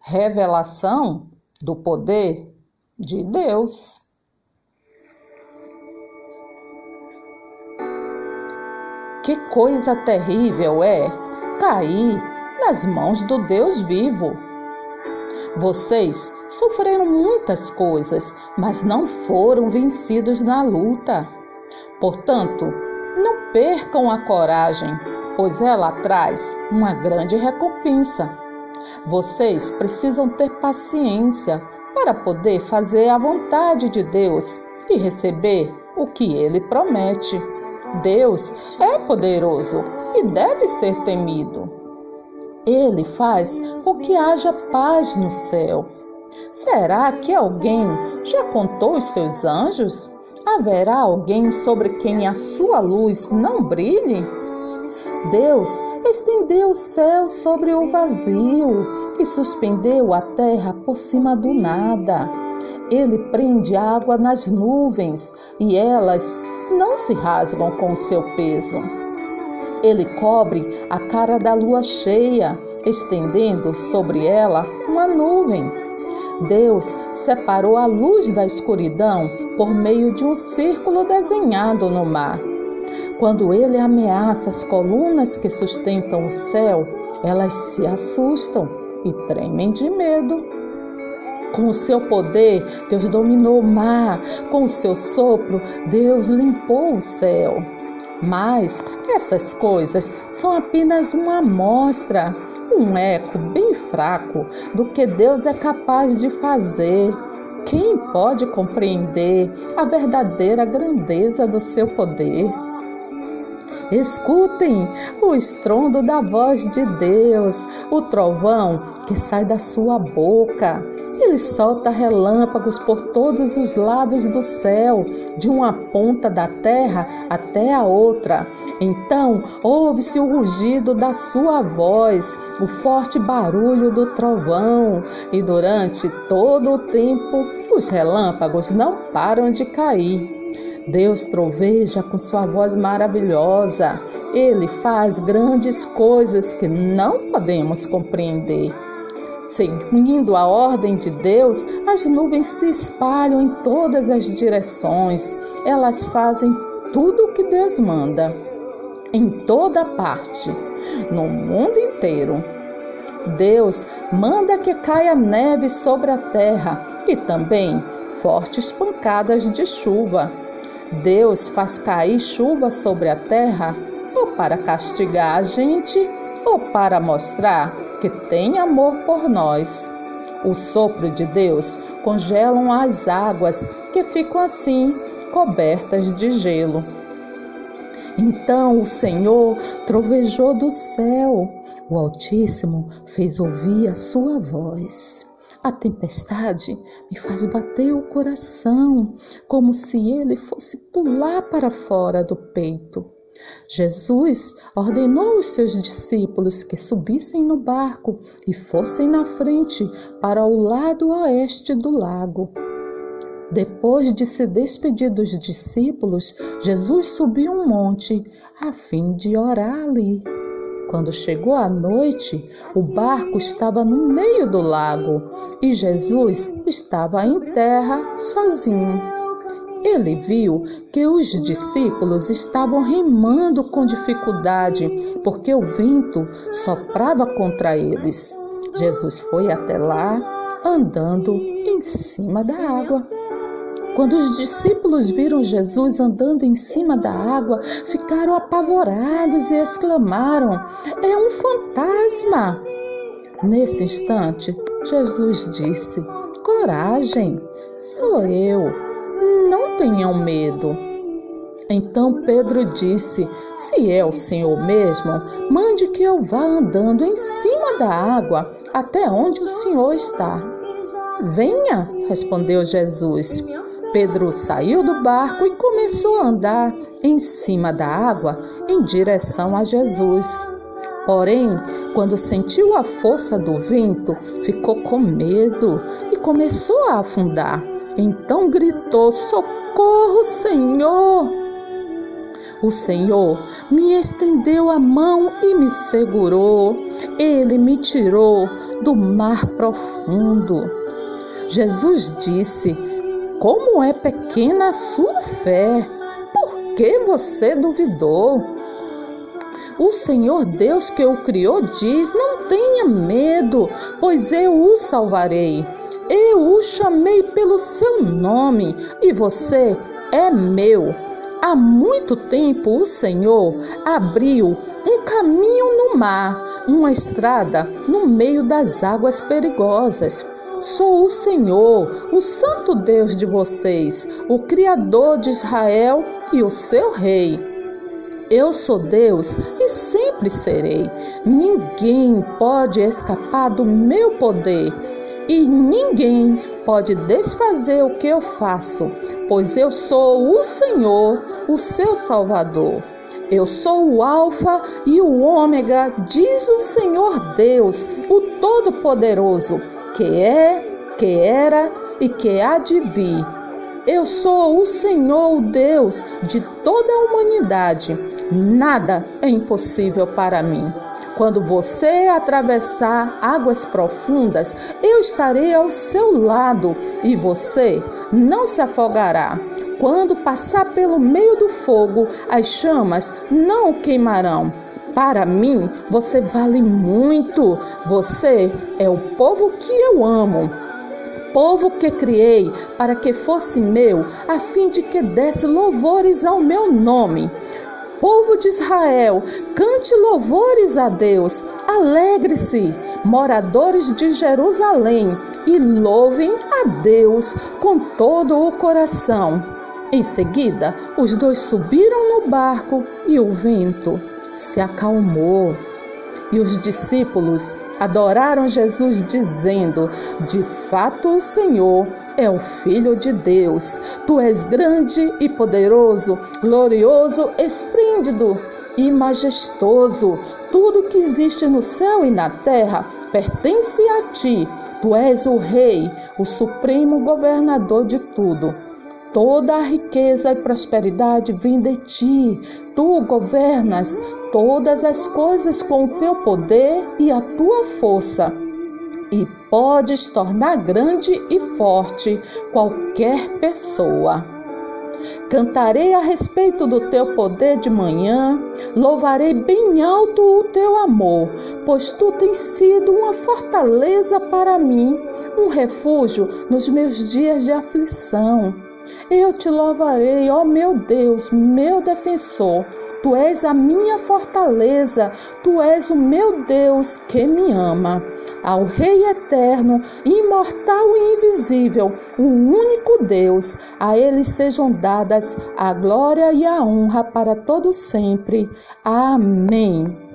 revelação do poder de Deus. Que coisa terrível é cair nas mãos do Deus vivo. Vocês sofreram muitas coisas, mas não foram vencidos na luta. Portanto, não percam a coragem, pois ela traz uma grande recompensa. Vocês precisam ter paciência para poder fazer a vontade de Deus e receber o que ele promete. Deus é poderoso e deve ser temido. Ele faz com que haja paz no céu. Será que alguém já contou os seus anjos? Haverá alguém sobre quem a sua luz não brilhe? Deus estendeu o céu sobre o vazio e suspendeu a terra por cima do nada. Ele prende água nas nuvens e elas não se rasgam com o seu peso. Ele cobre a cara da lua cheia, estendendo sobre ela uma nuvem. Deus separou a luz da escuridão por meio de um círculo desenhado no mar. Quando ele ameaça as colunas que sustentam o céu, elas se assustam e tremem de medo. Com o seu poder, Deus dominou o mar. Com o seu sopro, Deus limpou o céu. Mas essas coisas são apenas uma amostra, um eco bem fraco do que Deus é capaz de fazer. Quem pode compreender a verdadeira grandeza do seu poder? Escutem o estrondo da voz de Deus, o trovão que sai da sua boca. Ele solta relâmpagos por todos os lados do céu, de uma ponta da terra até a outra. Então ouve-se o rugido da sua voz, o forte barulho do trovão, e durante todo o tempo os relâmpagos não param de cair. Deus troveja com sua voz maravilhosa. Ele faz grandes coisas que não podemos compreender. Seguindo a ordem de Deus, as nuvens se espalham em todas as direções. Elas fazem tudo o que Deus manda, em toda parte, no mundo inteiro. Deus manda que caia neve sobre a terra e também fortes pancadas de chuva. Deus faz cair chuva sobre a terra ou para castigar a gente ou para mostrar que tem amor por nós. O sopro de Deus congelam as águas que ficam assim cobertas de gelo. Então o Senhor trovejou do céu, o Altíssimo fez ouvir a sua voz. A tempestade me faz bater o coração, como se ele fosse pular para fora do peito. Jesus ordenou aos seus discípulos que subissem no barco e fossem na frente para o lado oeste do lago. Depois de se despedir dos discípulos, Jesus subiu um monte a fim de orar ali. Quando chegou a noite, o barco estava no meio do lago e Jesus estava em terra sozinho. Ele viu que os discípulos estavam remando com dificuldade, porque o vento soprava contra eles. Jesus foi até lá, andando em cima da água. Quando os discípulos viram Jesus andando em cima da água, ficaram apavorados e exclamaram: É um fantasma! Nesse instante, Jesus disse: Coragem, sou eu, não tenham medo. Então Pedro disse: Se é o Senhor mesmo, mande que eu vá andando em cima da água até onde o Senhor está. Venha, respondeu Jesus. Pedro saiu do barco e começou a andar em cima da água em direção a Jesus. Porém, quando sentiu a força do vento, ficou com medo e começou a afundar. Então gritou: Socorro, Senhor! O Senhor me estendeu a mão e me segurou. Ele me tirou do mar profundo. Jesus disse: Como é pequena a sua fé! Por que você duvidou? O Senhor Deus que o criou diz: Não tenha medo, pois eu o salvarei. Eu o chamei pelo seu nome e você é meu. Há muito tempo o Senhor abriu um caminho no mar, uma estrada no meio das águas perigosas. Sou o Senhor, o Santo Deus de vocês, o Criador de Israel e o seu Rei. Eu sou Deus e sempre serei. Ninguém pode escapar do meu poder e ninguém pode desfazer o que eu faço, pois eu sou o Senhor, o seu Salvador. Eu sou o Alfa e o Ômega, diz o Senhor Deus, o Todo-Poderoso, que é, que era e que há de vir. Eu sou o Senhor, o Deus de toda a humanidade. Nada é impossível para mim. Quando você atravessar águas profundas, eu estarei ao seu lado e você não se afogará. Quando passar pelo meio do fogo, as chamas não o queimarão. Para mim, você vale muito. Você é o povo que eu amo. Povo que criei para que fosse meu, a fim de que desse louvores ao meu nome. Povo de Israel, cante louvores a Deus, alegre-se, moradores de Jerusalém, e louvem a Deus com todo o coração. Em seguida, os dois subiram no barco e o vento se acalmou. E os discípulos adoraram Jesus, dizendo: De fato, o Senhor é o Filho de Deus. Tu és grande e poderoso, glorioso, esplêndido e majestoso. Tudo que existe no céu e na terra pertence a ti. Tu és o Rei, o supremo governador de tudo. Toda a riqueza e prosperidade vem de ti. Tu governas todas as coisas com o teu poder e a tua força e podes tornar grande e forte qualquer pessoa. Cantarei a respeito do teu poder de manhã, louvarei bem alto o teu amor, pois tu tens sido uma fortaleza para mim, um refúgio nos meus dias de aflição. Eu te louvarei, ó meu Deus, meu defensor. Tu és a minha fortaleza, tu és o meu Deus que me ama ao Rei eterno, imortal e invisível, o único Deus, a ele sejam dadas a glória e a honra para todo sempre. Amém.